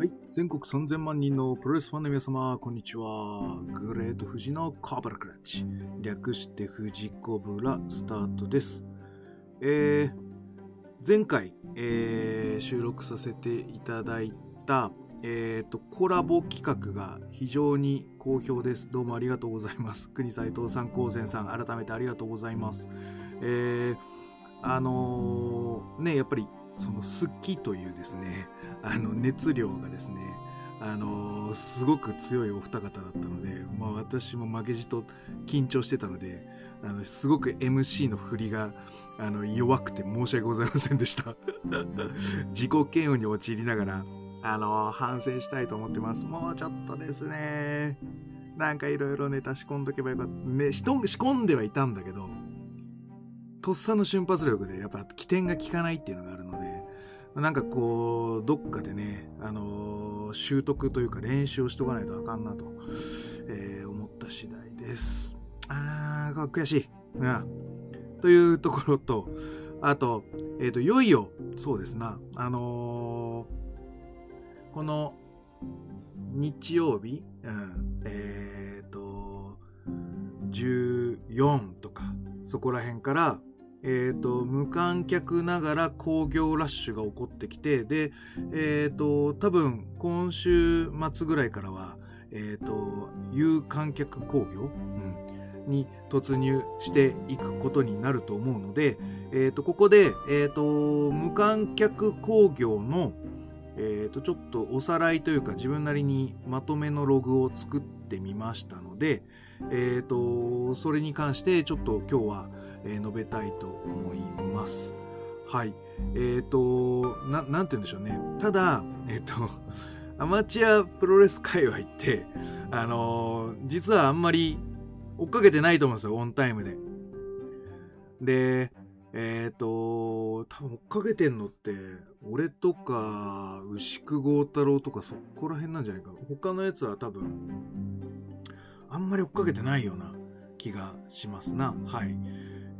はい。全国3000万人のプロレスファンの皆様、こんにちは。グレート富士のコブラクラッチ。略して富士コブラスタートです。えー、前回、えー収録させていただいた、えーと、コラボ企画が非常に好評です。どうもありがとうございます。国斎藤さん、高専さん、改めてありがとうございます。えー、あのーね、やっぱり、その好きというですね、あの熱量がですね、あのーすごく強いお二方だったので、まあ、私も負けじと緊張してたのであのすごく MC の振りがあの弱くて申し訳ございませんでした。自己嫌悪に陥りながら、あのー反省したいと思ってます。もうちょっとですねなんかいろいろネタ仕込んどけばよかった。ね仕込んではいたんだけどとっさの瞬発力でやっぱ起点が効かないっていうのがあるのでなんかこう、どっかでね、あのー習得というか練習をしとかないとあかんなと、えー思った次第です。あー、悔しい。うん。というところと、あと、えっ、と、いよいよ、そうですな、あのーこの、日曜日、うん、えっ、と、14とか、そこら辺から、えー、と無観客ながら興行ラッシュが起こってきてで、えー、と多分今週末ぐらいからは、えー、と有観客興行、うん、に突入していくことになると思うので、えー、とここで、えー、と無観客興行の、えー、とちょっとおさらいというか自分なりにまとめのログを作ってみましたので、えー、とそれに関してちょっと今日はえ述べたいと思います。はい。えっ、とな、なんて言うんでしょうね。ただ、えっ、と、アマチュアプロレス界隈って、あのー実はあんまり追っかけてないと思うんですよ、オンタイムで。で、えっ、と、多分追っかけてんのって、俺とか、牛久豪太郎とかそこら辺なんじゃないかな。他のやつは多分、あんまり追っかけてないような気がしますな。はい。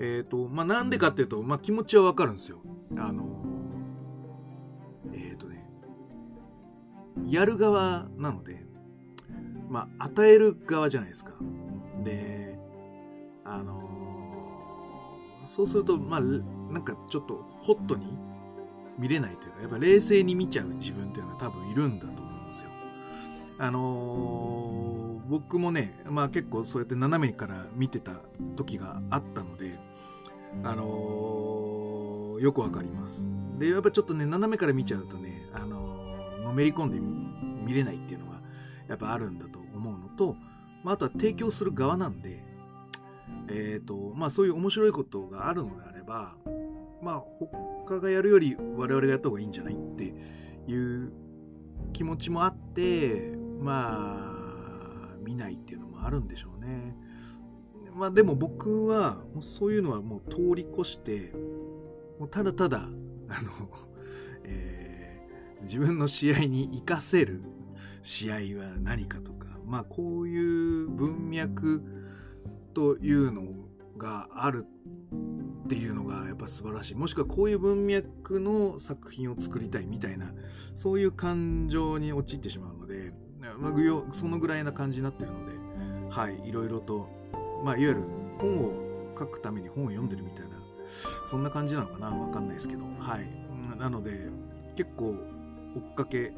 えっ、と、まあ、なんでかっていうと、まあ、気持ちはわかるんですよ。あのーえっ、とね、やる側なので、まあ、与える側じゃないですか。で、あのーそうすると、まあ、なんかちょっとホットに見れないというか、やっぱ冷静に見ちゃう自分っていうのが多分いるんだと思うんですよ。あのー僕もね、まあ結構そうやって斜めから見てた時があったので、あのーよくわかります。で、やっぱちょっとね、斜めから見ちゃうとね、あのーのめり込んで見れないっていうのがやっぱあるんだと思うのと、まあ、あとは提供する側なんで、えっ、と、まあそういう面白いことがあるのであれば、まあ他がやるより我々がやった方がいいんじゃないっていう気持ちもあって、まあ、見ないっていうのもあるんでしょうね。まあでも僕はもうそういうのはもう通り越してもうただただあの、えー自分の試合に活かせる試合は何かとかまあこういう文脈というのがあるっていうのがやっぱ素晴らしい。もしくはこういう文脈の作品を作りたいみたいなそういう感情に陥ってしまうので、まあ、そのぐらいな感じになってるのではいいろいろとまあ、いわゆる本を書くために本を読んでるみたいな、そんな感じなのかなわかんないですけど、はい。なので、結構追っかけ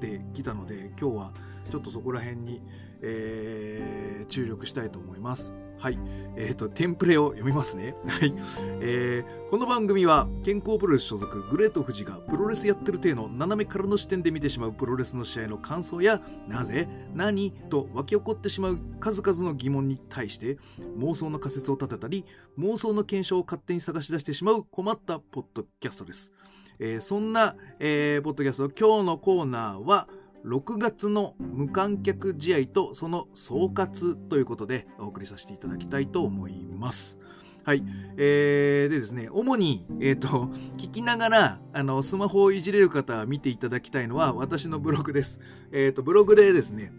てきたので、今日はちょっとそこら辺に、えー注力したいと思います。はい。えっ、と、テンプレを読みますね。はい。えーこの番組は健康プロレス所属グレート富士がプロレスやってる体の斜めからの視点で見てしまうプロレスの試合の感想やなぜ何と湧き起こってしまう数々の疑問に対して妄想の仮説を立てたり妄想の検証を勝手に探し出してしまう困ったポッドキャストです、えーそんな、えーポッドキャスト今日のコーナーは6月の無観客試合とその総括ということでお送りさせていただきたいと思いますはい。えーでですね、主に、えっ、と、聞きながら、あの、スマホをいじれる方は見ていただきたいのは、私のブログです。えっ、と、ブログでですね、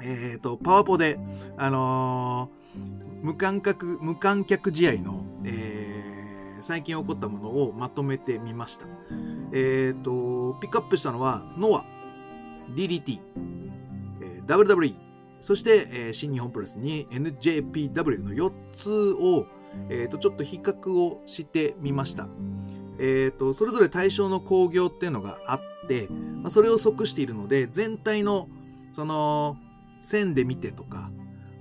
えっ、と、パワポで、あの無観客、無観客試合の、えー最近起こったものをまとめてみました。えっ、と、ピックアップしたのは、ノア。DDT、えー、WWE、そして、えー、新日本プロレスに NJPW の4つを、えーと、ちょっと比較をしてみました。えーと、それぞれ対象の興行っていうのがあって、まあ、それを即しているので全体のその線で見てとか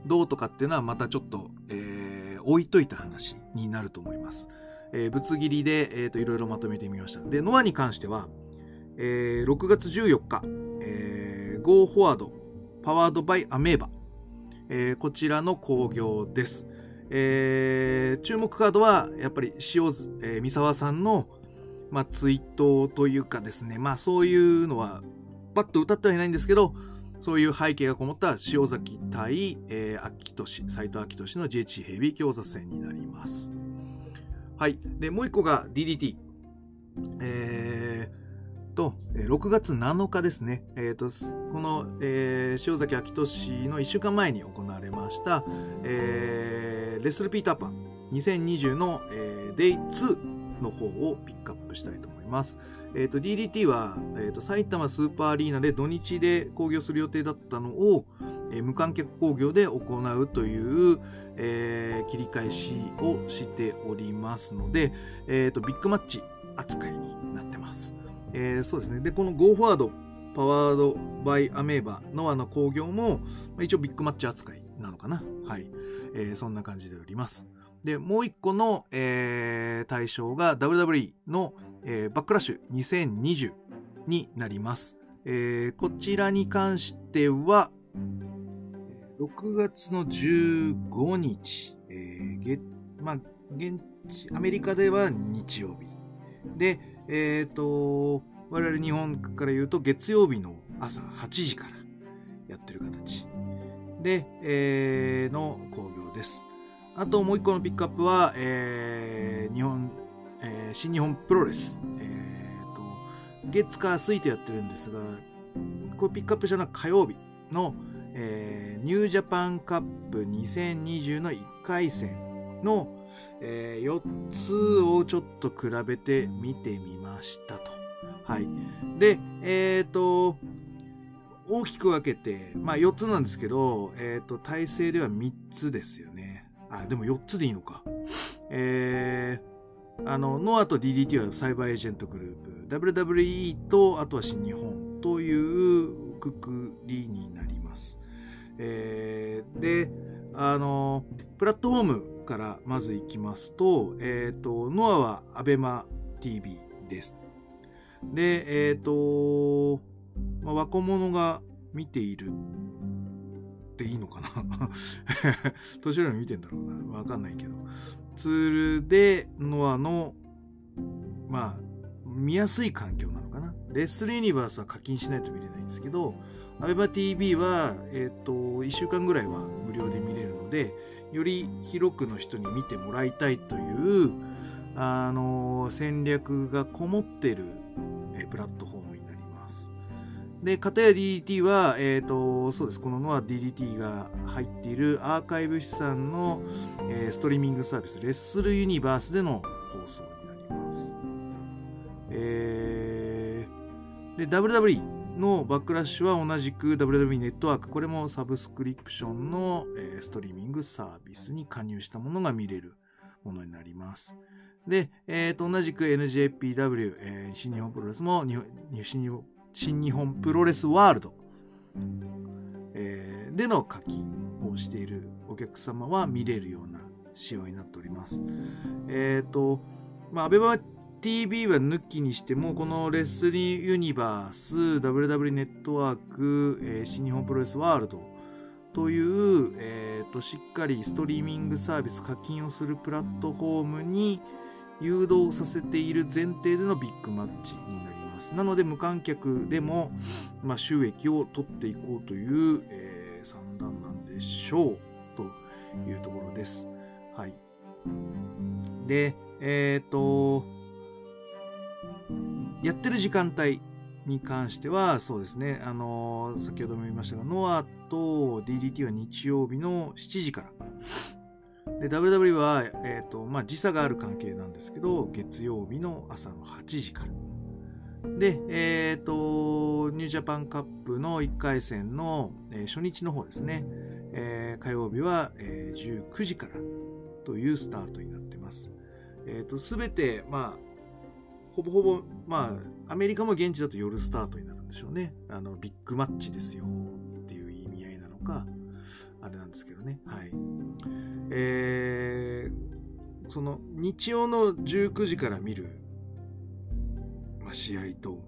どうとかっていうのはまたちょっと、えー、置いといた話になると思います。えー、ぶつ切りで、えーと、いろいろまとめてみました。で、ノアに関しては、えー、6月14日、Go Forward パワードバイアメーバ、えー、こちらの興行です。えー、注目カードはやっぱり塩津、えー、三沢さんの、まあ、ツイートというかですね、まあそういうのはパッと歌ってはいないんですけど、そういう背景がこもった塩崎対、えー、秋俊、斎藤秋俊の JH ヘビー強座戦になります。はい。で、もう一個が DDT。えー、と、6月7日ですね。え、ー、と、この、えー、塩崎秋俊の1週間前に行われました、えー、レスルピーターパン2020の、えー、デイ2の方をピックアップしたいと思います。え、ー、DDT は、えーと、埼玉スーパーアリーナで土日で興行する予定だったのを、えー、無観客興行で行うという、えー、切り返しをしておりますので、え、ー、と、ビッグマッチ扱いになってます。えー、そうですね。で、この Go Forward パワードバイアメーバノアの興行も、一応ビッグマッチ扱いなのかな。はい。えー、そんな感じでおります。で、もう一個の、えー、対象が WWE の、えー、バックラッシュ2020になります。えー、こちらに関しては、6月の15日、えー、げまあ、現地、アメリカでは日曜日。で、えっ、ー、と、我々日本から言うと月曜日の朝8時からやってる形で、えー、の興行です。あともう一個のピックアップは、えー、日本、えー、新日本プロレス。えー、と、月火水とやってるんですが、これピックアップしたのは火曜日の、えー、ニュージャパンカップ2020の1回戦の、えー、4つをちょっと比べてみてみましたと。はい。で、えっ、ー、と、大きく分けて、まあ4つなんですけど、えっ、ー、と、体制では3つですよね。あ、でも4つでいいのか。えー、あの、ノアと DDT はサイバーエージェントグループ、WWE と、あとは新日本というくくりになります。えー、で、あの、プラットフォームからまずいきますと、えっ、ー、と、ノアは ABEMATV です。で、えっ、ー、と、まあ、若者が見ているっていいのかな？年寄りも見てんだろうな。わかんないけど。ツールで、ノアの、まあ、見やすい環境なのかな？レッスルユニバースは課金しないと見れないんですけど、アベバ TV は、えっ、ー、と、1週間ぐらいは無料で見れるので、より広くの人に見てもらいたいという、あの戦略がこもってる、えー、プラットフォームになりますで、かたや DDT は、えっ、ー、と、そうです。このノア DDT が入っているアーカイブ資産の、えー、ストリーミングサービス、レッスルユニバースでの放送になります。えー、で、WWE のバックラッシュは同じく WWE ネットワーク、これもサブスクリプションの、ストリーミングサービスに加入したものが見れるものになります。で、えー、と同じく NJPW、えー、新日本プロレスも新日本新日本プロレスワールド、えー、での課金をしているお客様は見れるような仕様になっております。えっ、ー、と、まあ、アベマ TV は抜きにしても、このレスリーユニバース、WW ネットワーク、えー、新日本プロレスワールドという、えーと、しっかりストリーミングサービス課金をするプラットフォームに誘導させている前提でのビッグマッチになります。なので無観客でも、まあ、収益を取っていこうという、えー、算段なんでしょうというところです。はい。で、えっ、ー、と、やってる時間帯に関しては、そうですね、あのー、先ほども言いましたが、ノアと DDT は日曜日の7時から。で、WW は、えっ、ー、と、まあ、時差がある関係なんですけど、月曜日の朝の8時から。で、えっ、ー、と、ニュージャパンカップの1回戦の、え、初日の方ですね、え、火曜日は、えー、19時からというスタートになってます。えっ、と、すべて、まあ、ほぼほぼ、まあ、アメリカも現地だと夜スタートになるんでしょうね。あの、ビッグマッチですよっていう意味合いなのか、あれなんですけどね。はい。えー、その、日曜の19時から見る、まあ、試合と、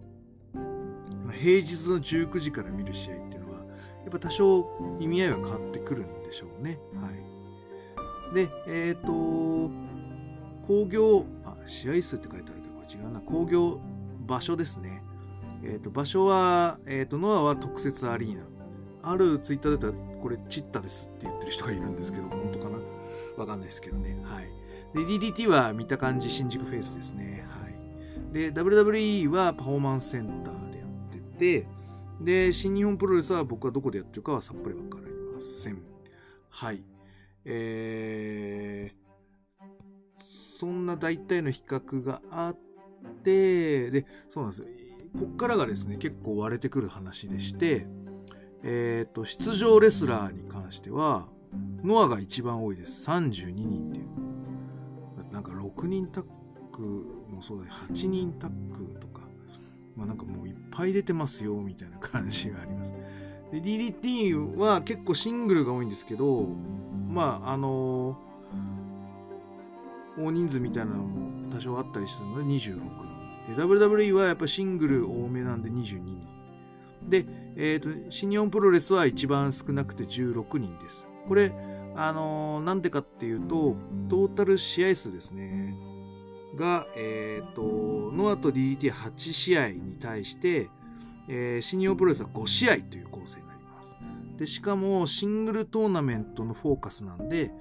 まあ、平日の19時から見る試合っていうのは、やっぱ多少意味合いは変わってくるんでしょうね。はい。で、えっ、ー、と、工業、あ、試合数って書いてある、違うな。工業場所ですね。えっ、ー、と、場所は、えっ、ー、と、ノアは特設アリーナ。あるツイッターだと、これ、チッタですって言ってる人がいるんですけど、本当かな？わかんないですけどね。はい。で、DDT は見た感じ、新宿フェイスですね。はい。で、WWE はパフォーマンスセンターでやってて、で、新日本プロレスは僕はどこでやってるかはさっぱりわかりません。はい。えー、そんな大体の比較があって、で、そうなんですよ。こっからがですね、結構割れてくる話でして、えっ、ー、と、出場レスラーに関しては、ノアが一番多いです。32人っていう。なんか6人タッグもそうだ8人タッグとか、まあなんかもういっぱい出てますよ、みたいな感じがあります。で、DDT は結構シングルが多いんですけど、まああのー、大人数みたいなのも多少あったりするので26人。WWE はやっぱシングル多めなんで22人。で、えっ、ー、と、新日本プロレスは一番少なくて16人です。これ、あのー、なんでかっていうと、トータル試合数ですね。が、えっ、ー、と、ノアと DDT8 試合に対して、えー、新日本プロレスは5試合という構成になります。で、しかも、シングルトーナメントのフォーカスなんで、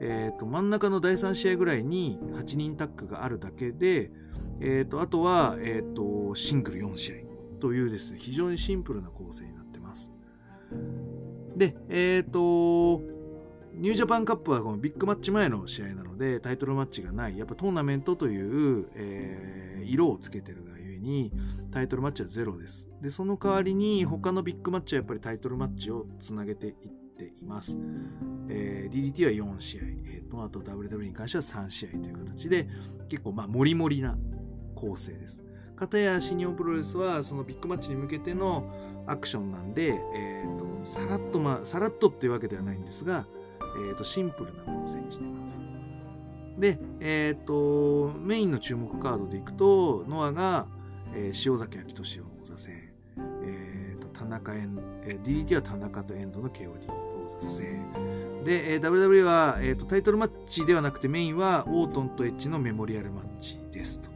え、ー、と、真ん中の第3試合ぐらいに8人タッグがあるだけで、え、ー、と、あとは、えっ、と、シングル4試合というですね、非常にシンプルな構成になってます。で、えっ、と、ニュージャパンカップはこのビッグマッチ前の試合なのでタイトルマッチがないやっぱトーナメントという、えー、色をつけてるがゆえにタイトルマッチはゼロですでその代わりに他のビッグマッチはやっぱりタイトルマッチをつなげていってています、えー、DDT は4試合、えー、とあと WW に関しては3試合という形で結構まあモリモリな構成です。片や新日本プロレスはそのビッグマッチに向けてのアクションなんで、えーと、さらっとまあさらっとっていうわけではないんですがえーと、シンプルな構成にしています。で、えっ、ー、と、メインの注目カードでいくと、ノアが、えー、塩崎昭俊王座戦、田中エン、えー、DDT は田中とエンドの KOD 王座戦。で、えー、WWE は、えーと、タイトルマッチではなくてメインはオートンとエッジのメモリアルマッチですと。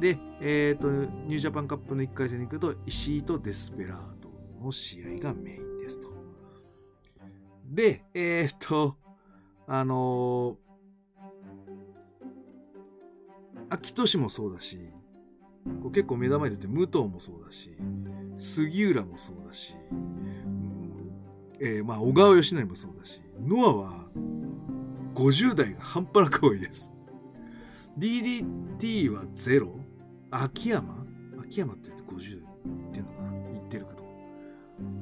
で、えっ、ー、と、ニュージャパンカップの1回戦に行くと、石井とデスペラードの試合がメイン。で、えー、っと、あのー、秋俊もそうだし、こう結構目玉に出て武藤もそうだし、杉浦もそうだし、うん、えー、まあ小川義成もそうだし、ノアは50代が半端なく多いです。DDT はゼロ。秋山？秋山って言って50代いってんのかな？言ってるけど。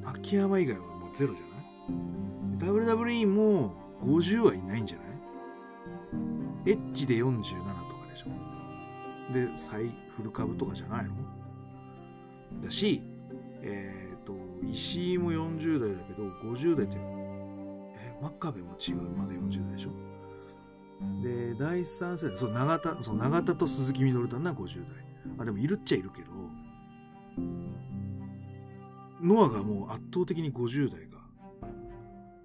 秋山以外はもうゼロじゃない？WWE も50はいないんじゃない？エッジで47とかでしょ。で、再フル株とかじゃないの？だし、えっ、ー、と、石井も40代だけど、50代って、え、真壁も違う、まだ40代でしょ？で、第3世代、そう、永田、そう、永田と鈴木みのるだな、50代。あ、でもいるっちゃいるけど、ノアがもう圧倒的に50代が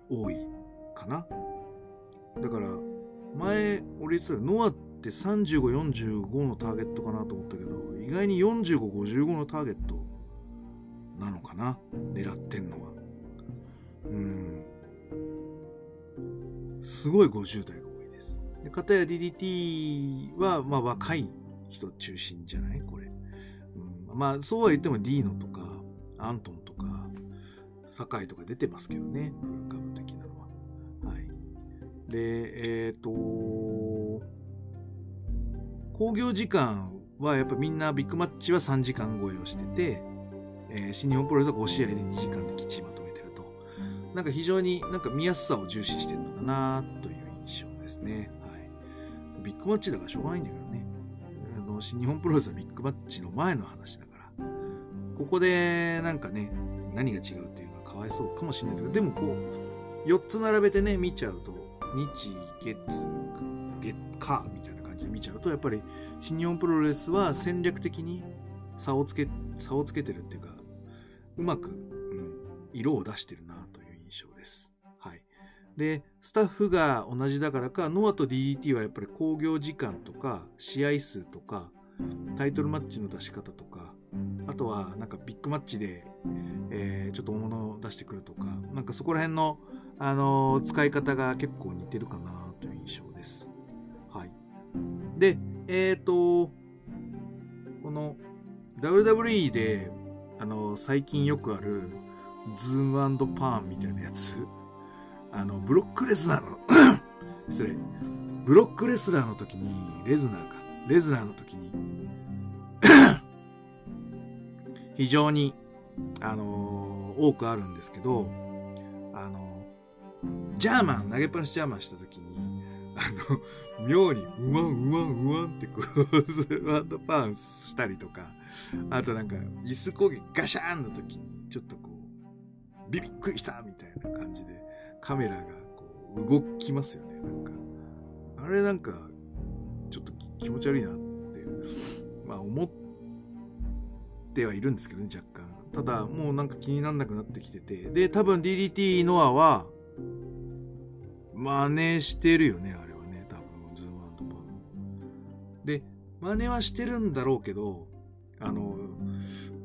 多いかな。だから、前、俺言ってたノアって35、45のターゲットかなと思ったけど、意外に45、55のターゲットなのかな？狙ってんのは。うん。すごい50代が多いです。で、かたや DDT は、まあ若い人中心じゃない？これ。うん、まあ、そうは言ってもディーノとか、アントンとか、堺とか出てますけどね。フル株的なのは。はい。で、えっ、ー、と、工業時間はやっぱみんなビッグマッチは3時間超えをしてて、えー、新日本プロレスは5試合で2時間できっちりまとめてると。なんか非常になんか見やすさを重視してるのかなという印象ですね。はい。ビッグマッチだからしょうがないんだけどね。あの新日本プロレスはビッグマッチの前の話だから、ここでなんかね、何が違うっていうのはかわいそうかもしれないですけど、でもこう、4つ並べてね、見ちゃうと、日、月、月、火みたいな感じで見ちゃうと、やっぱり新日本プロレスは戦略的に差をつけ、差をつけてるっていうか、うまく、うん、色を出してるなという印象です。はい。で、スタッフが同じだからか、ノアと DDT はやっぱり興行時間とか、試合数とか、タイトルマッチの出し方とか、あとはなんかビッグマッチで、えー、ちょっと大物を出してくるとか、なんかそこら辺の、あのー、使い方が結構似てるかなという印象です。はい。で、えっ、ー、と、この WWE で、あの、最近よくあるズームパーンみたいなやつ、あの、ブロックレスナーの 失礼。ブロックレスラーの時に、レズナーか。レズナーの時に 非常に、あのー、多くあるんですけど、あのー、ジャーマン、投げっぱなしジャーマンした時に、あの、妙に、うわん、うわん、うわんってこう、ワンドパンしたりとか、あとなんか、椅子攻撃ガシャーンの時に、ちょっとこう、ビビッくりしたみたいな感じで、カメラがこう、動きますよね、なんか。あれなんか、ちょっと気持ち悪いなって、まあ思ってはいるんですけどね、若干。ただ、もうなんか気になんなくなってきてて。で、多分 DDT ノアは、真似してるよね、あれで、真似はしてるんだろうけど、あの、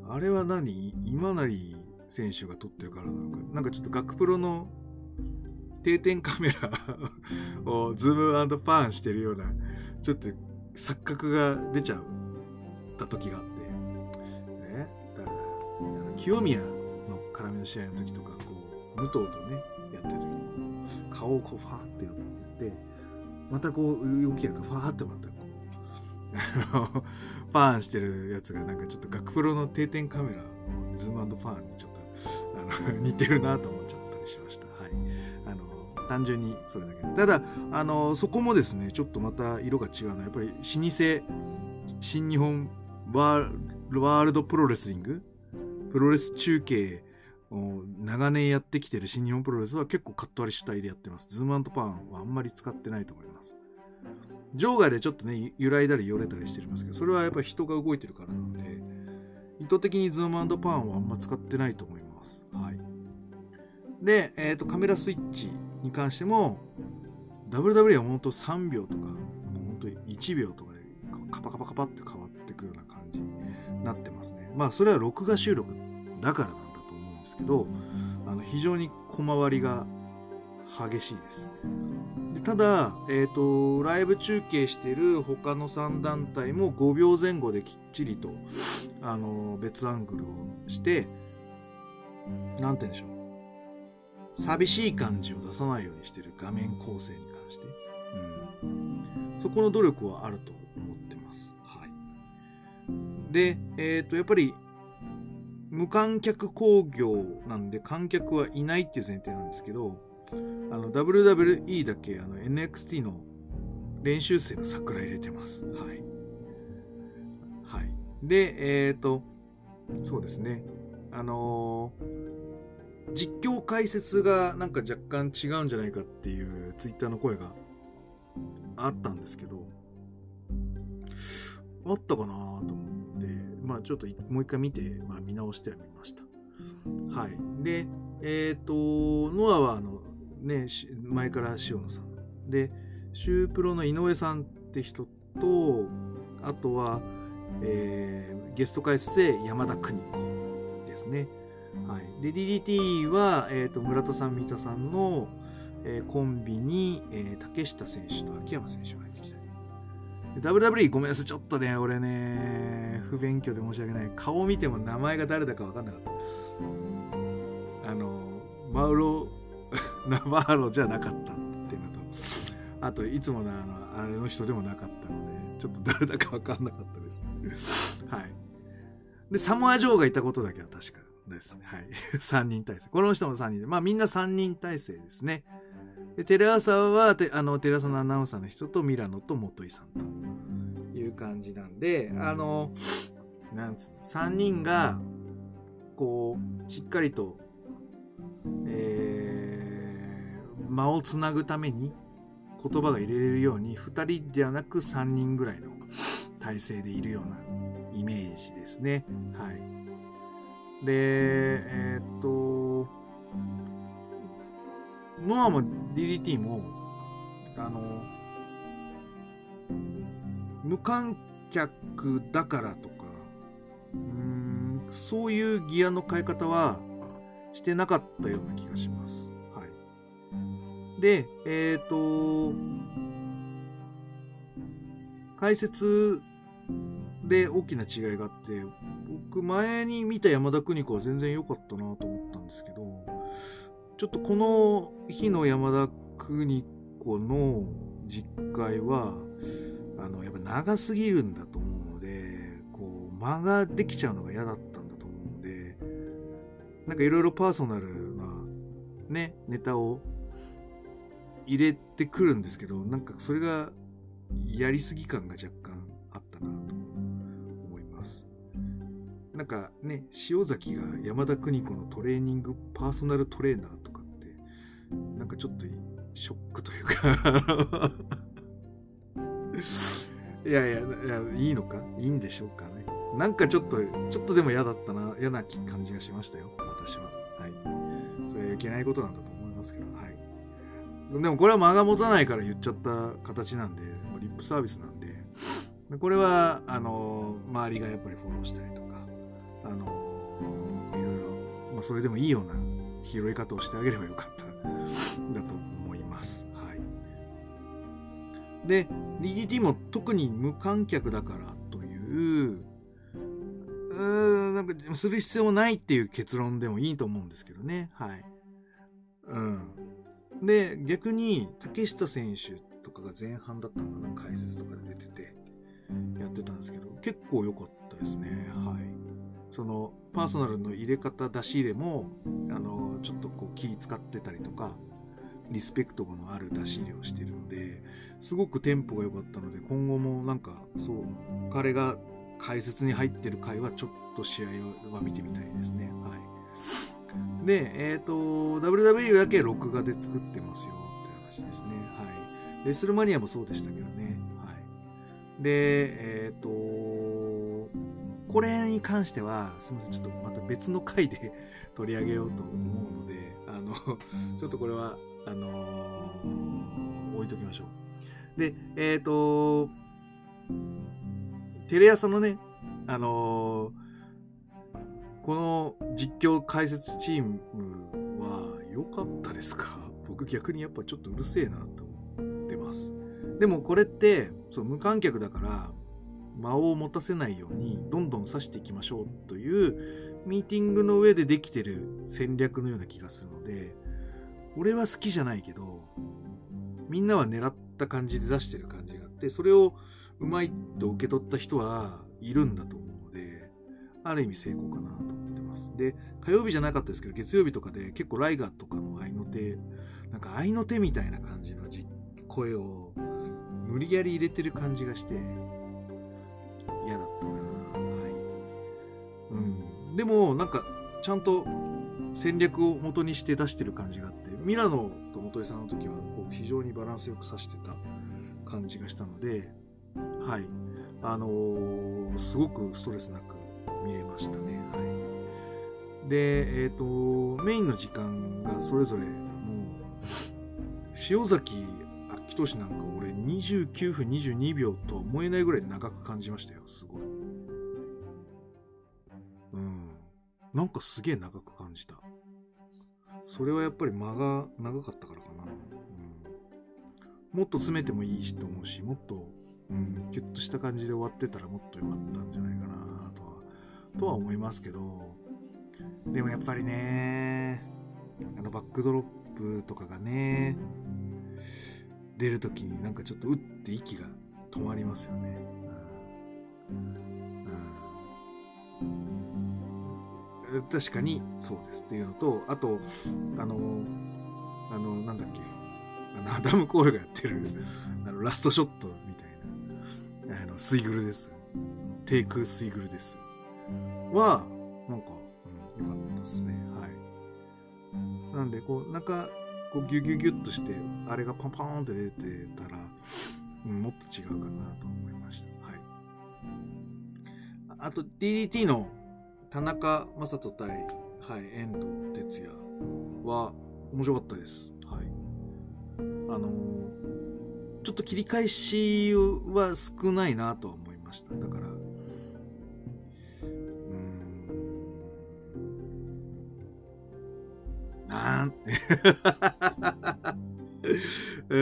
あれは何？今成選手が撮ってるからなのか。なんかちょっと学プロの定点カメラ をズームパーンしてるような、ちょっと錯覚が出ちゃった時があって、ね、誰だ？清宮の絡みの試合の時とか、こう、武藤とね、やってる時に、顔をこう、ファーってやって、またこう、動きやがファーってまた、パーンしてるやつがなんかちょっと学プロの定点カメラ、ズームパーンにちょっと、あの、似てるなと思っちゃったりしました。はい。あの、単純にそれだけただあのそこもですねちょっとまた色が違うのはやっぱり老舗新日本ワールドプロレスリングプロレス中継を長年やってきてる新日本プロレスは結構カット割り主体でやってますズームパンはあんまり使ってないと思います場外でちょっとね揺らいだりよれたりしてますけどそれはやっぱ人が動いてるからなので意図的にズームパンはあんま使ってないと思います。はい。で、え、ー、とカメラスイッチに関しても WW は本当3秒とかもう本当1秒とかでカパカパカパって変わってくるような感じになってますね。まあそれは録画収録だからなんだと思うんですけどあの非常に小回りが激しいですでただ、え、ー、とライブ中継してる他の3団体も5秒前後できっちりとあの別アングルをして何て言うんでしょう寂しい感じを出さないようにしてる画面構成に関して、うん、そこの努力はあると思ってます。はい。で、えっ、ー、と、やっぱり、無観客興行なんで観客はいないっていう前提なんですけど、あの、WWE だけあの NXT の練習生の桜入れてます。はい。はい。で、えっ、ー、と、そうですね。あのー実況解説がなんか若干違うんじゃないかっていうツイッターの声があったんですけど、あったかなと思って、まあちょっともう一回見て、まあ見直してはみました。はい。で、えっ、ー、と、ノアはあの、ね、前から塩野さん。で、シュープロの井上さんって人と、あとは、えー、ゲスト解説で山田邦ですね。はい、で DDT は、えーと、村田さん三田さんの、えー、コンビに、えー、竹下選手と秋山選手が入ってきた WWE ごめんなさい。ちょっとね俺ね不勉強で申し訳ない。顔見ても名前が誰だか分かんなかった。あのマウロナバーロじゃなかったっていうのとあといつものあのあれの人でもなかったのでちょっと誰だか分かんなかったですね。はい。でサモア・ジョーがいたことだけは確かですね。はい。3人体制。この人も3人で。まあみんな3人体制ですね。でテレ朝はてあのテレ朝のアナウンサーの人とミラノと元井さんという感じなんであのなんつうの3人がこうしっかりと、えー、間をつなぐために言葉が入れれるように2人ではなく3人ぐらいの体制でいるようなイメージですね。はい。で、えー、っと、ノアも DDT も、あの、無観客だからとか、うんそういうギアの変え方はしてなかったような気がします。で、えっ、ー、と、解説で大きな違いがあって、僕前に見た山田邦子は全然良かったなと思ったんですけど、ちょっとこの日の山田邦子の実会は、あの、やっぱ長すぎるんだと思うので、こう、間ができちゃうのが嫌だったんだと思うんで、なんかいろいろパーソナルなね、ネタを入れてくるんですけど、なんかそれがやりすぎ感が若干あったなと思います。なんかね、塩崎が山田邦子のトレーニングパーソナルトレーナーとかって、なんかちょっとショックというか いやいやいや、いいのか？いいんでしょうかね。なんかちょっと、ちょっとでも嫌だったな、嫌な感じがしましたよ、私は。はい。それはいけないことなんだと、でもこれは間が持たないから言っちゃった形なんで、リップサービスなんで、これは、あの、周りがやっぱりフォローしたりとか、あの、いろいろ、まあ、それでもいいような拾い方をしてあげればよかっただと思います。はい。で、DDT も特に無観客だからという、うーん、なんか、する必要もないっていう結論でもいいと思うんですけどね。はい。うん。で、逆に、竹下選手とかが前半だったのかな、解説とかで出てて、やってたんですけど、結構良かったですね。はい。その、パーソナルの入れ方、出し入れも、あの、ちょっとこう気使ってたりとか、リスペクトのある出し入れをしているので、すごくテンポが良かったので、今後もなんか、そう、彼が解説に入ってる回はちょっと試合は見てみたいですね。はい。で、えっ、ー、と、WWE だけ録画で作ってますよって話ですね。はい。レスルマニアもそうでしたけどね。はい。で、えっ、ー、と、これに関しては、すみません、ちょっとまた別の回で 取り上げようと思うので、あの、ちょっとこれは、あのー、置いときましょう。で、えっ、と、テレ朝のね、あのこの実況解説チームは良かったですか？僕逆にやっぱちょっとうるせえなと思ってます。でもこれってそう無観客だから間を持たせないようにどんどん指していきましょうというミーティングの上でできてる戦略のような気がするので俺は好きじゃないけどみんなは狙った感じで出してる感じがあってそれをうまいと受け取った人はいるんだと思うある意味成功かなと思ってます。で、火曜日じゃなかったですけど、月曜日とかで結構ライガーとかの愛の手、なんか愛の手みたいな感じの声を無理やり入れてる感じがして、嫌だったなはい。うん。でも、なんか、ちゃんと戦略を元にして出してる感じがあって、ミラノと元井さんの時はこう非常にバランスよく指してた感じがしたので、はい。あのー、すごくストレスなく見れましたね。はい。で、えっ、ー、と、メインの時間がそれぞれ、もう、塩崎明俊なんか俺29分22秒とは思えないぐらい長く感じましたよ、すごい。うん。なんかすげえ長く感じた。それはやっぱり間が長かったからかな。うん。もっと詰めてもいいしと思うし、もっと、うん、キュッとした感じで終わってたらもっと良かったんじゃない、とは思いますけど、でもやっぱりね、あのバックドロップとかがね、出るときになんかちょっとうって息が止まりますよね。うん、確かにそうですっていうのと、あと、あの、あの、なんだっけ、あの、アダム・コールがやってる、あの、ラストショットみたいな、あの、スイグルです。テイクスイグルです。は、なんか、うん、よかったですね。はい。なんで、こう、なんか、こうギュギュギュッとして、あれがパンパーンって出てたら、うん、もっと違うかなと思いました。はい。あと、DDT の田中将人対、はい、遠藤哲也は面白かったです。はい。あのー、ちょっと切り返しは少ないなとは思いました。だから、なん、え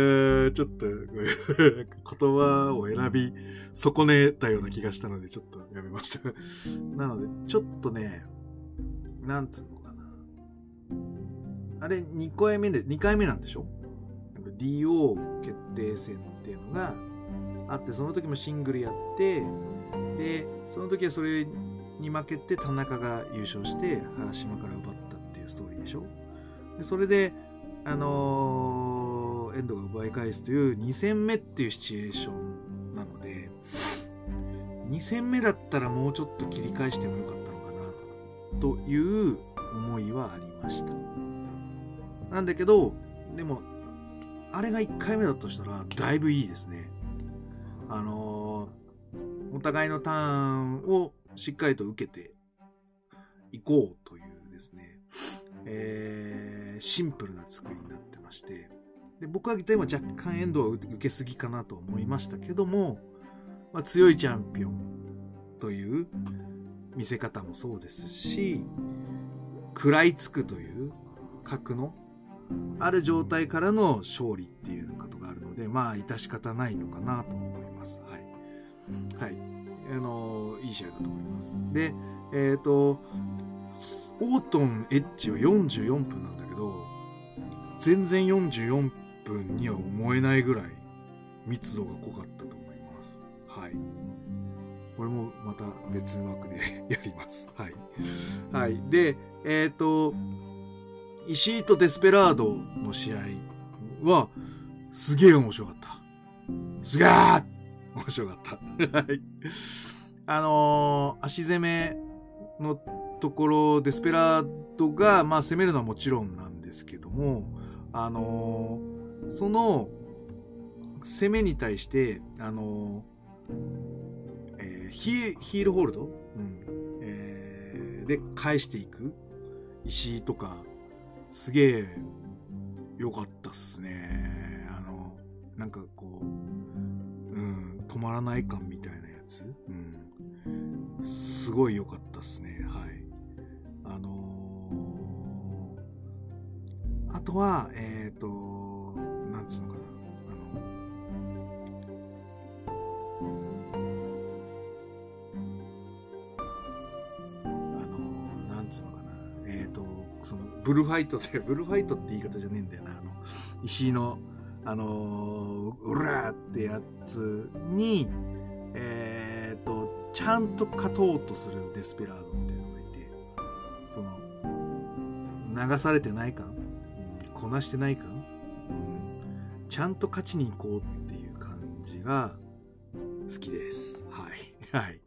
ー、ちょっと、言葉を選び損ねたような気がしたので、ちょっとやめました。なので、ちょっとね、なんつうのかな。あれ、2回目で、2回目なんでしょ ?DO 決定戦っていうのがあって、その時もシングルやって、で、その時はそれに負けて田中が優勝して、原島から奪ったっていうストーリーでしょ？でそれで、あのー、エンドが奪い返すという2戦目っていうシチュエーションなので、2戦目だったらもうちょっと切り返してもよかったのかな、という思いはありました。なんだけど、でも、あれが1回目だとしたら、だいぶいいですね。あのー、お互いのターンをしっかりと受けていこうというですね、えー、シンプルな作りになってまして、で僕はでも若干エンドは受けすぎかなと思いましたけども、まあ、強いチャンピオンという見せ方もそうですし、食らいつくという格のある状態からの勝利っていうことがあるので、まあ、致し方ないのかなと思います。はい。はい。あの、いい試合だと思います。で、えっ、ー、と、オートンエッジは44分なんだ、全然44分には思えないぐらい密度が濃かったと思います。はい。これもまた別枠で やります。はい。はい。で、えっ、ー、と、石井とデスペラードの試合は、すげえ面白かった。すげえ面白かった。はい。あのー、足攻めのところデスペラードが、まあ、攻めるのはもちろんなんですけども、あのー、その攻めに対して、あのー、えー、ヒールホールド、うん。えー、で返していく？石とか。すげえ良かったっすね。あのなんかこう、うん、止まらない感みたいなやつ、うん、すごい良かったっすね。はい。あのー、あとは、えっ、ー、と、なんつうのかな、あの、あの、なんつうのかな、えっ、ー、と、その、ブルーファイトって、ブルーファイトって言い方じゃねえんだよな、あの、石井の、あの、うらーってやつに、えっ、と、ちゃんと勝とうとするデスペラードっていうのがいて、その流されてない感、こなしてない感、うん、ちゃんと勝ちに行こうっていう感じが好きです。はい。はい。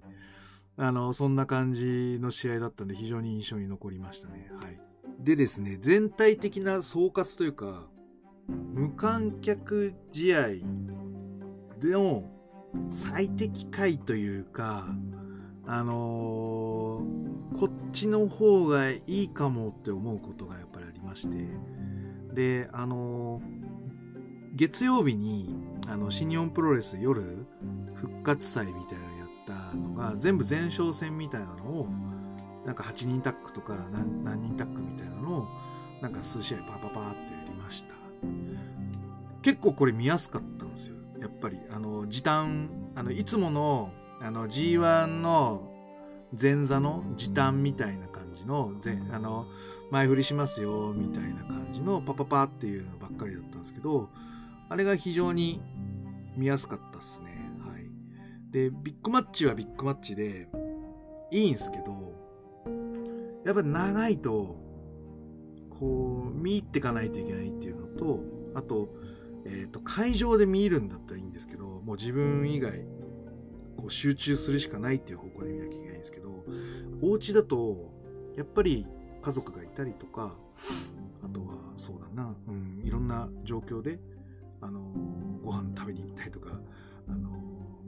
あの、そんな感じの試合だったんで非常に印象に残りましたね。はい。でですね、全体的な総括というか、無観客試合での最適解というか、あのー、こっちの方がいいかもって思うことがやっぱりありまして、で、あの、月曜日に、あの、新日本プロレス夜、復活祭みたいなのやったのが、全部前哨戦みたいなのを、なんか8人タックとか何何人タックみたいなのを、なんか数試合パパパーってやりました。結構これ見やすかったんですよ。やっぱり、あの、時短、あの、いつものあの G1 の前座の時短みたいな感じの前あの前振りしますよみたいな感じのパパパっていうのばっかりだったんですけどあれが非常に見やすかったっすね。はで、ビッグマッチはビッグマッチで、いいんすけど、やっぱ長いと、こう、見入ってかないといけないっていうのと、あと、えっ、ー、と、会場で見るんだったらいいんですけど、もう自分以外、こう集中するしかないっていう方向で見なきゃいけないんですけど、お家だと、やっぱり家族がいたりとか、あとは、そうだな、うん、いろんな状況で、あの、ご飯食べに行ったりとか、あの、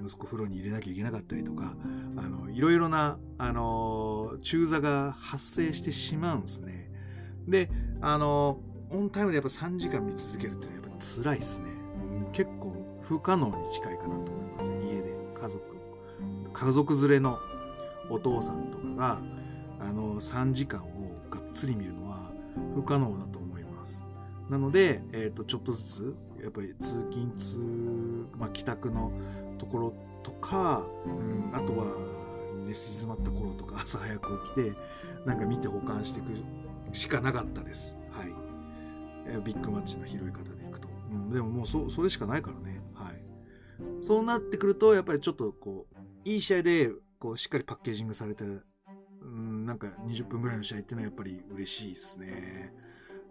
息子風呂に入れなきゃいけなかったりとか、あの、いろいろな、あの、中座が発生してしまうんですね。で、あの、オンタイムでやっぱ3時間見続けるっていうのはやっぱ辛いですね。うん、結構不可能に近いかなと思います。家で家族、家族連れのお父さんとかが、あの、3時間をがっつり見るのは不可能だと思います。なので、えっ、ー、と、ちょっとずつ、やっぱり通勤通、まあ、帰宅のところとか、うん、あとは寝静まった頃とか朝早く起きてなんか見て保管していくしかなかったです。はい。えビッグマッチの拾い方でいくと。うん、でももうそそれしかないからね。はい。そうなってくるとやっぱりちょっとこういい試合でこうしっかりパッケージングされて、なんか20分ぐらいの試合っていうのはやっぱり嬉しいですね。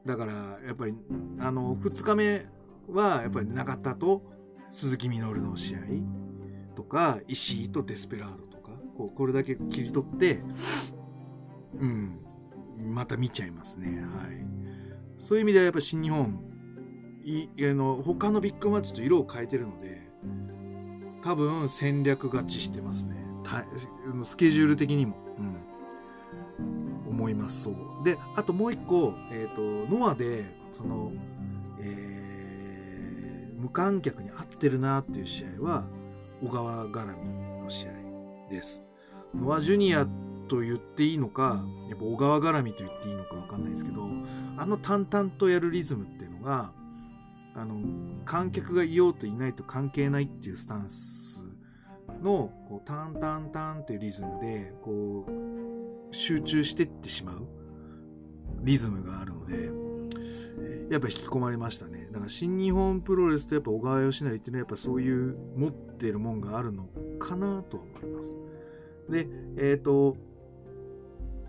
だからやっぱりあの2日目はやっぱり永田と鈴木みのるの試合とか、石井とデスペラードとか、こうこれだけ切り取って、うん、また見ちゃいますね。はい。そういう意味ではやっぱ新日本、いあの他のビッグマッチと色を変えてるので、多分戦略勝ちしてますね。スケジュール的にも。思います、そう。で、あともう一個、えっ、ー、と、ノアで、その、えー、無観客に合ってるなっていう試合は、小川絡みの試合です。ノアジュニアと言っていいのか、やっぱ小川絡みと言っていいのかわかんないですけど、あの淡々とやるリズムっていうのが、あの、観客がいようといないと関係ないっていうスタンスの、こう、タンタンタンっていうリズムで、こう、集中してってしまうリズムがあるので、やっぱ引き込まれましたね。だから新日本プロレスとやっぱ小川義成っていうのはやっぱそういう持ってるもんがあるのかなとは思います。で、えっ、ー、と、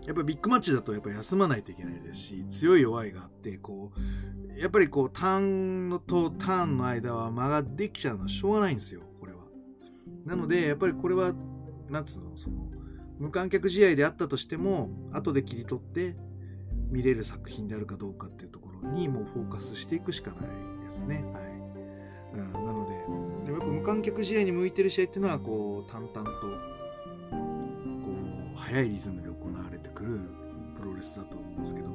やっぱビッグマッチだとやっぱ休まないといけないですし、強い弱いがあって、こう、やっぱりこう、ターンのとターンの間は間ができちゃうのはしょうがないんですよ、これは。なので、やっぱりこれは、なんつうの、その、無観客試合であったとしても、後で切り取って見れる作品であるかどうかっていうところにもうフォーカスしていくしかないですね。はい。うん、なので、でやっぱ無観客試合に向いてる試合っていうのは、こう、淡々と、こう、速いリズムで行われてくるプロレスだと思うんですけど、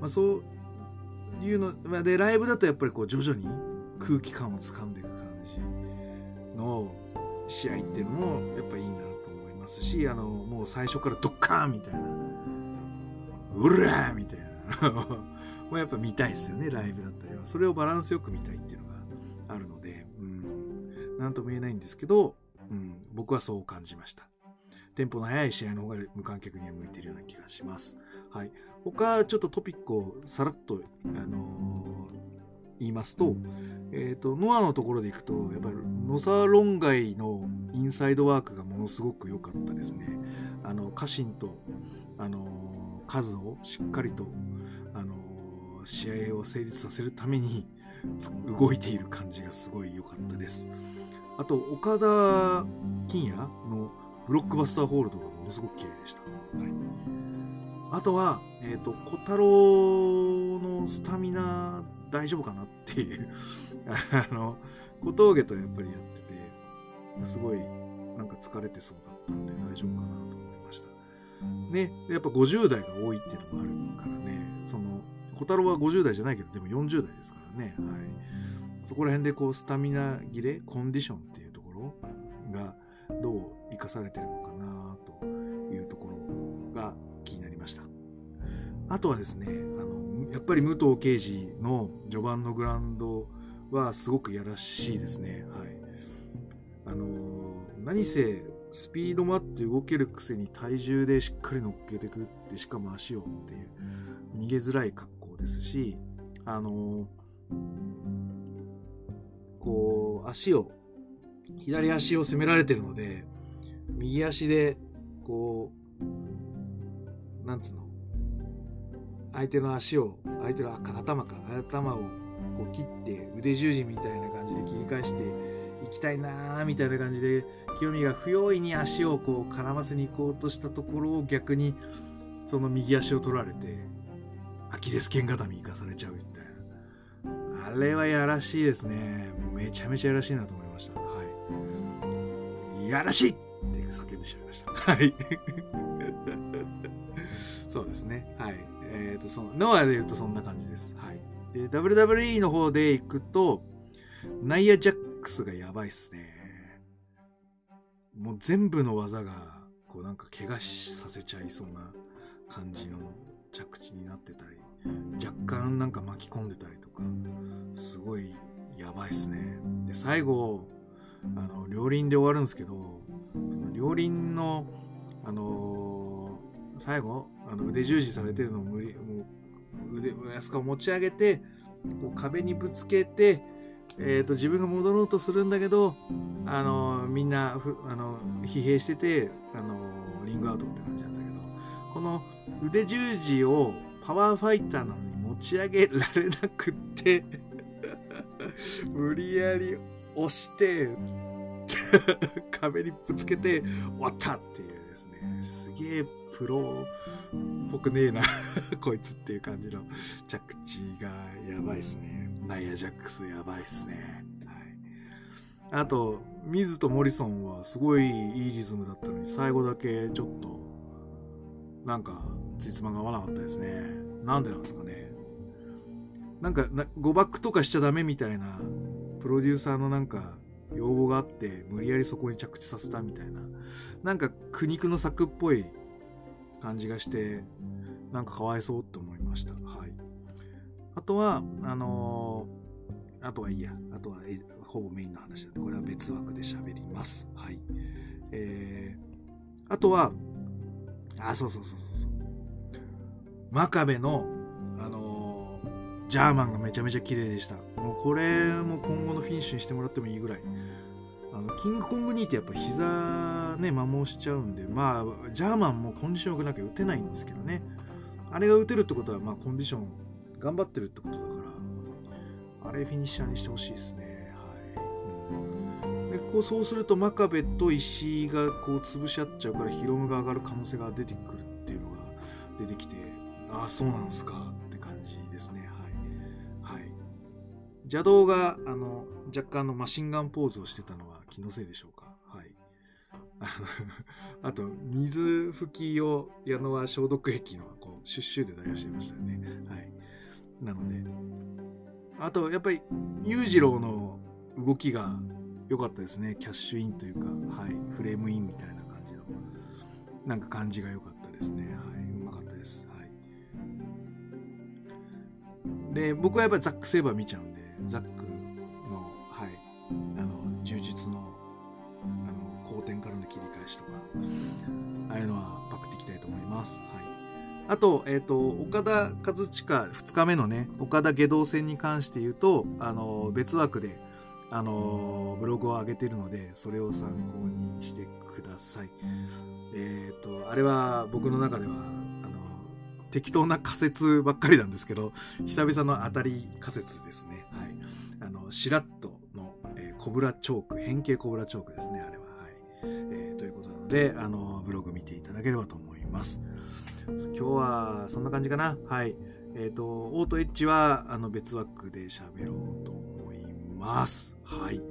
まあそういうの、まあ、で、ライブだとやっぱりこう、徐々に空気感をつかんでいく感じの試合っていうのも、やっぱいいなと思いますし、あの、最初からドッカーンみたいな、うらーみたいな もうやっぱ見たいですよね、ライブだったりは。それをバランスよく見たいっていうのがあるので、うん、なんとも言えないんですけど、うん、僕はそう感じました。テンポの速い試合の方が無観客には向いてるような気がします。はい。他、ちょっとトピックをさらっと、あのー、言いますと、え、ー、と、ノアのところでいくと、やっぱり、ノサロン街のインサイドワークがものすごく良かったですね。あの、家臣と、あの、数をしっかりと、あの試合を成立させるために動いている感じがすごい良かったです。あと、岡田金也のブロックバスターホールドがものすごく綺麗でした。はい、あとは、えっ、ー、と、小太郎のスタミナ大丈夫かなっていう あの、小峠とやっぱりやってて、すごいなんか疲れてそうだったんで大丈夫かなと思いました。ね、やっぱ50代が多いっていうのもあるからね、その、小太郎は50代じゃないけど、でも40代ですからね。はい。そこら辺でこう、スタミナ切れ、コンディションっていうところが、どう生かされてるのかなというところが気になりました。あとはですね、やっぱり武藤敬司の序盤のグラウンドはすごくやらしいですね。はい。あの、何せ、スピードもあって動けるくせに体重でしっかり乗っけてくってしかも足をっていう逃げづらい格ですし、あのこう、足を、左足を攻められてるので、右足で、こう、なんつうの、相手の足を、相手の頭か、頭をこう切って腕十字みたいな感じで切り返していきたいなーみたいな感じで、清美が不用意に足をこう絡ませに行こうとしたところを逆にその右足を取られて、アキレス腱固め行かされちゃうみたいな。あれはやらしいですね。めちゃめちゃやらしいなと思いました。はい。やらしいって叫んでしまいました。はい。そうですね。はい。えっ、ー、と、その、ノアで言うとそんな感じです。はい。で、WWE の方で行くと、ナイア・ジャックスがやばいっすね。もう全部の技が、こうなんか怪我させちゃいそうな感じの着地になってたり、若干なんか巻き込んでたりとか、すごいやばいっすね。で、最後、あの、両輪で終わるんですけど、その両輪の、あのー、最後、あの腕十字されてるのを無理、もう腕、安川を持ち上げて、こう壁にぶつけて、えーと、自分が戻ろうとするんだけど、あのみんなあの疲弊してて、あのリングアウトって感じなんだけどこの腕十字をパワーファイターなのに持ち上げられなくって 無理やり押して 壁にぶつけて終わったっていう。ですねすげえプロっぽくねえな こいつっていう感じの着地がやばいですね。ナイア・ジャックスやばいっすね。はい。あと、ミズとモリソンはすごいいいリズムだったのに、最後だけちょっと、なんか、ついつまが合わなかったですね。なんでなんですかね。なんか、誤爆とかしちゃダメみたいな、プロデューサーのなんか、要望があって、無理やりそこに着地させたみたいな、なんか苦肉の策っぽい感じがして、なんかかわいそうって思いました。はい。あとは、あのー、あとはいいや。あとは、ほぼメインの話なんで、これは別枠で喋ります。はい。えー、あとは、あ、そうそうそうそうそう。真壁の、あのー、ジャーマンがめちゃめちゃ綺麗でした。もうこれも今後のフィニッシュにしてもらってもいいぐらい。あの、キングコングニーってやっぱ膝ね、摩耗しちゃうんで、まあ、ジャーマンもコンディション良くなきゃ打てないんですけどね。あれが打てるってことは、まあ、コンディション頑張ってるってことだから、あれフィニッシャーにしてほしいですね。はい。で、こう、そうすると真壁と石井がこう潰し合っちゃうから、ヒロムが上がる可能性が出てくるっていうのが出てきて、ああ、そうなんすか邪道が、あの、若干のマシンガンポーズをしてたのは気のせいでしょうか？はい。あと、水拭きを矢野は消毒液のこうシュッシュで出してましたよね。はい。なので、あと、やっぱり、裕次郎の動きが良かったですね。キャッシュインというか、はい、フレームインみたいな感じの、なんか感じが良かったですね。はい、うまかったです。はい。で、僕はやっぱりザック・セイバー見ちゃうんで、ザックの、はい、あの、柔術の、あの、後転からの切り返しとか、ああいうのはパクっていきたいと思います。はい。あと、えっ、ー、と、岡田和親2日目のね、岡田下道戦に関して言うと、あの、別枠で、あの、ブログを上げてるので、それを参考にしてください。えっ、ー、と、あれは僕の中では、適当な仮説ばっかりなんですけど、久々の当たり仮説ですね。はい。あの、シラットの、えー、コブラチョーク、変形コブラチョークですね、あれは。はい。えー、ということなので、あの、ブログ見ていただければと思います。今日はそんな感じかな。はい。えっ、ー、と、オートエッジはあの別枠で喋ろうと思います。はい。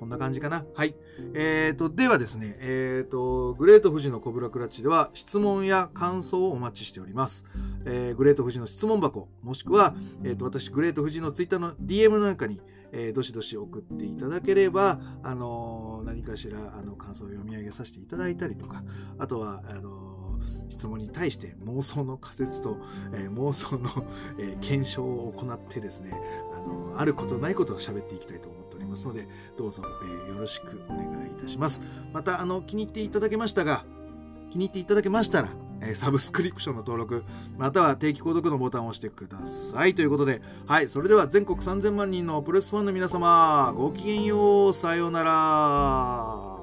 こんな感じかな。はい。え、ー、と、ではですね、え、ー、と、グレート富士のコブラクラッチでは質問や感想をお待ちしております。えー、グレート富士の質問箱、もしくは、えっ、と、私、グレート富士のツイッターの DM の中に、えどしどし送っていただければ、あの何かしら、あの、感想を読み上げさせていただいたりとか、あとは、あの質問に対して妄想の仮説と、えー、妄想の、えー、検証を行ってですね、あの、あることないことを喋っていきたいと思ってますので、どうぞ、え、よろしくお願いいたします。また、あの、気に入っていただけましたが、気に入っていただけましたら、えサブスクリプションの登録、または定期購読のボタンを押してください。ということで、はい、それでは全国3000万人のプレスファンの皆様、ごきげんよう、さようなら。